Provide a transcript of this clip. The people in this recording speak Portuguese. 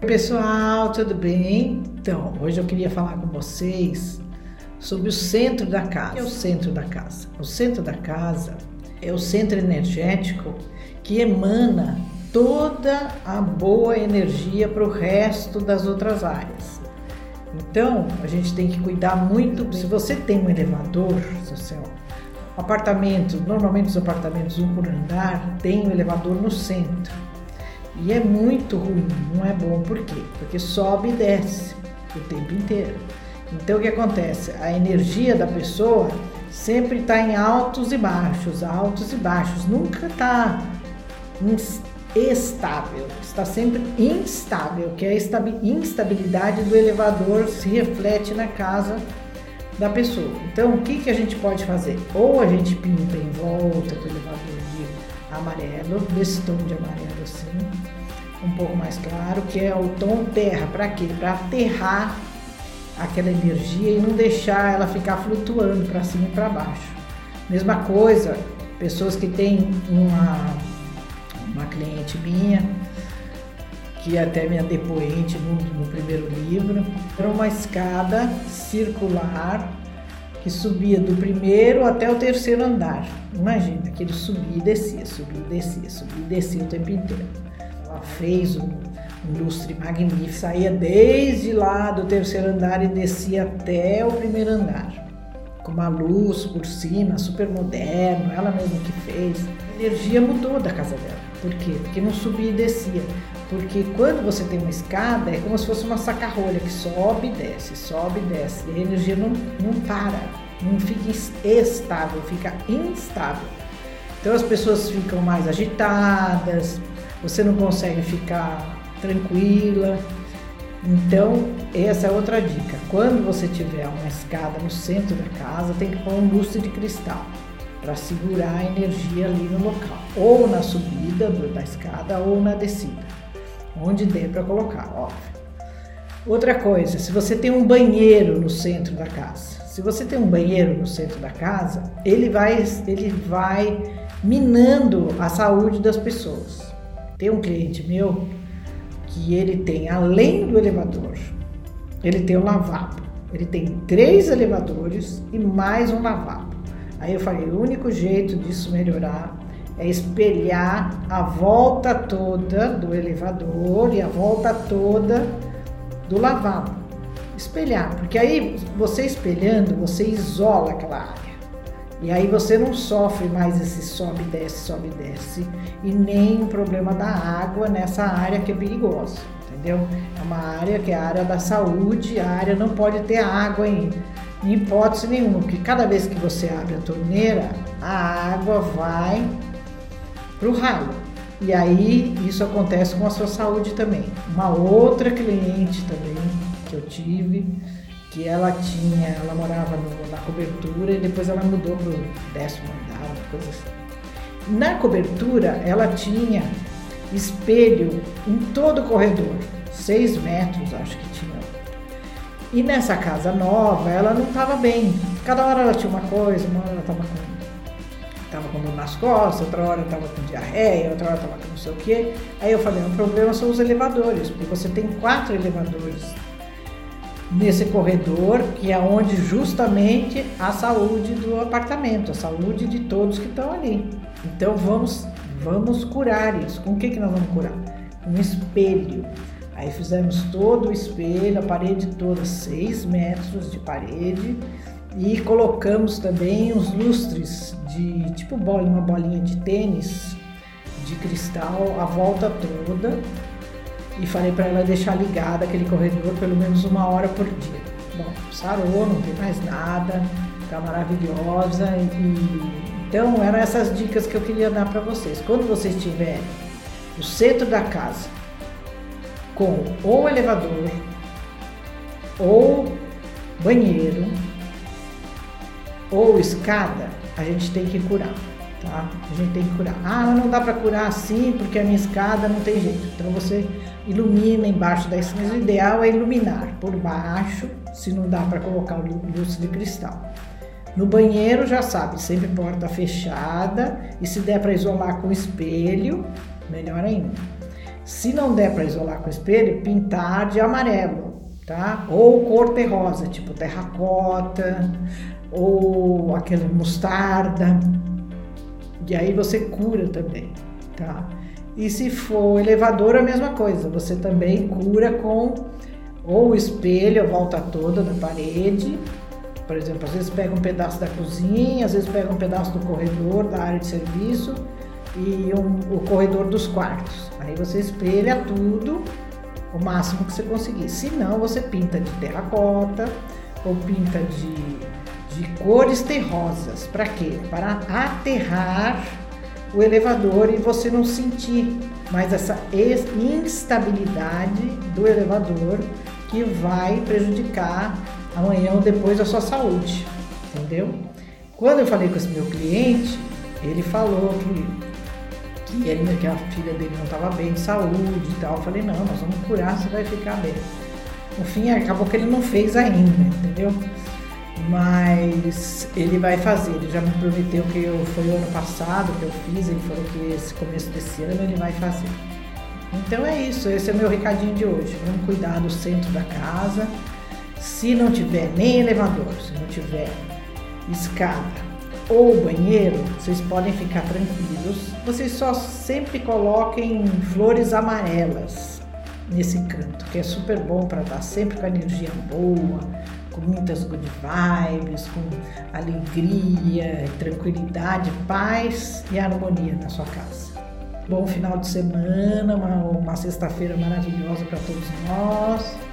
Pessoal, tudo bem? Então, hoje eu queria falar com vocês sobre o centro da casa. O que é o centro da casa? O centro da casa é o centro energético que emana toda a boa energia para o resto das outras áreas. Então, a gente tem que cuidar muito. Se você tem um elevador, seu apartamento, normalmente os apartamentos um por andar, tem um elevador no centro. E é muito ruim, não é bom. Por quê? Porque sobe e desce o tempo inteiro. Então o que acontece? A energia da pessoa sempre está em altos e baixos, altos e baixos, nunca está estável, está sempre instável, que é a instabilidade do elevador se reflete na casa da pessoa. Então o que, que a gente pode fazer? Ou a gente pinta em volta do elevador amarelo, desse tom de amarelo assim, um pouco mais claro, que é o tom terra. Para quê? Para aterrar aquela energia e não deixar ela ficar flutuando para cima e para baixo. Mesma coisa, pessoas que têm uma, uma cliente minha, que é até minha depoente no, no primeiro livro, era uma escada circular que subia do primeiro até o terceiro andar. Imagina ele subia e descia, subia e descia, subia e descia o tempo inteiro. Ela fez um, um lustre magnífico, saía desde lá do terceiro andar e descia até o primeiro andar. Com uma luz por cima, super moderno, ela mesma que fez. A energia mudou da casa dela. Por quê? Porque não subia e descia. Porque quando você tem uma escada, é como se fosse uma saca-rolha que sobe e desce, sobe e desce. E a energia não, não para, não fica estável, fica instável. Então as pessoas ficam mais agitadas, você não consegue ficar tranquila. Então, essa é outra dica. Quando você tiver uma escada no centro da casa, tem que pôr um lustre de cristal para segurar a energia ali no local, ou na subida da escada ou na descida, onde der para colocar, óbvio. Outra coisa, se você tem um banheiro no centro da casa, se você tem um banheiro no centro da casa, ele vai, ele vai minando a saúde das pessoas. Tem um cliente meu que ele tem, além do elevador, ele tem um lavabo. Ele tem três elevadores e mais um lavabo. Aí eu falei, o único jeito disso melhorar é espelhar a volta toda do elevador e a volta toda do lavabo. Espelhar, porque aí você espelhando, você isola aquela área. E aí você não sofre mais esse sobe desce, sobe desce, e nem o problema da água nessa área que é perigosa, entendeu? É uma área que é a área da saúde, a área não pode ter água em, em hipótese nenhuma, porque cada vez que você abre a torneira, a água vai para o ralo. E aí isso acontece com a sua saúde também. Uma outra cliente também que eu tive, que ela tinha, ela morava no, na cobertura e depois ela mudou para o décimo andar, uma coisa assim. Na cobertura ela tinha espelho em todo o corredor, seis metros acho que tinha. E nessa casa nova ela não estava bem. Cada hora ela tinha uma coisa, uma hora ela estava com estava com dor nas costas, outra hora estava com diarreia, outra hora estava com não sei o quê. Aí eu falei, o problema são os elevadores, porque você tem quatro elevadores nesse corredor, que é onde justamente a saúde do apartamento, a saúde de todos que estão ali. Então vamos, vamos curar isso. Com o que, que nós vamos curar? Um espelho. Aí fizemos todo o espelho, a parede toda, 6 metros de parede, e colocamos também os lustres de tipo bola, uma bolinha de tênis de cristal a volta toda e falei para ela deixar ligada aquele corredor pelo menos uma hora por dia. Bom, sarou, não tem mais nada, tá maravilhosa e então eram essas dicas que eu queria dar para vocês. Quando vocês tiverem o centro da casa com ou elevador ou banheiro ou escada, a gente tem que curar tá? A gente tem que curar. Ah, mas não dá para curar assim porque a minha escada não tem jeito. Então você ilumina embaixo da escada. O ideal é iluminar por baixo, se não dá para colocar luz de cristal. No banheiro, já sabe, sempre porta fechada e se der para isolar com espelho, melhor ainda. Se não der para isolar com espelho, pintar de amarelo, tá? Ou cor terrosa, tipo terracota, ou aquele mostarda. E aí você cura também, tá? E se for elevador, a mesma coisa. Você também cura com ou o espelho, a volta toda da parede. Por exemplo, às vezes pega um pedaço da cozinha, às vezes pega um pedaço do corredor, da área de serviço e um, o corredor dos quartos. Aí você espelha tudo o máximo que você conseguir. Se não, você pinta de terracota ou pinta de, de cores terrosas. Para quê? Para aterrar o elevador e você não sentir mais essa instabilidade do elevador que vai prejudicar amanhã ou depois a sua saúde, entendeu? Quando eu falei com esse meu cliente, ele falou que que, ele, que a filha dele não estava bem de saúde e tal. Eu falei, não, nós vamos curar, você vai ficar bem. No fim, acabou que ele não fez ainda, entendeu? mas ele vai fazer. Ele já me prometeu que eu, foi o ano passado que eu fiz, ele falou que esse começo desse ano ele vai fazer. Então é isso, esse é o meu recadinho de hoje. Vamos cuidar do centro da casa. Se não tiver nem elevador, se não tiver escada ou banheiro, vocês podem ficar tranquilos. Vocês só sempre coloquem flores amarelas nesse canto, que é super bom para dar sempre com energia boa, com muitas good vibes, com alegria, tranquilidade, paz e harmonia na sua casa. Bom final de semana, uma, uma sexta-feira maravilhosa para todos nós.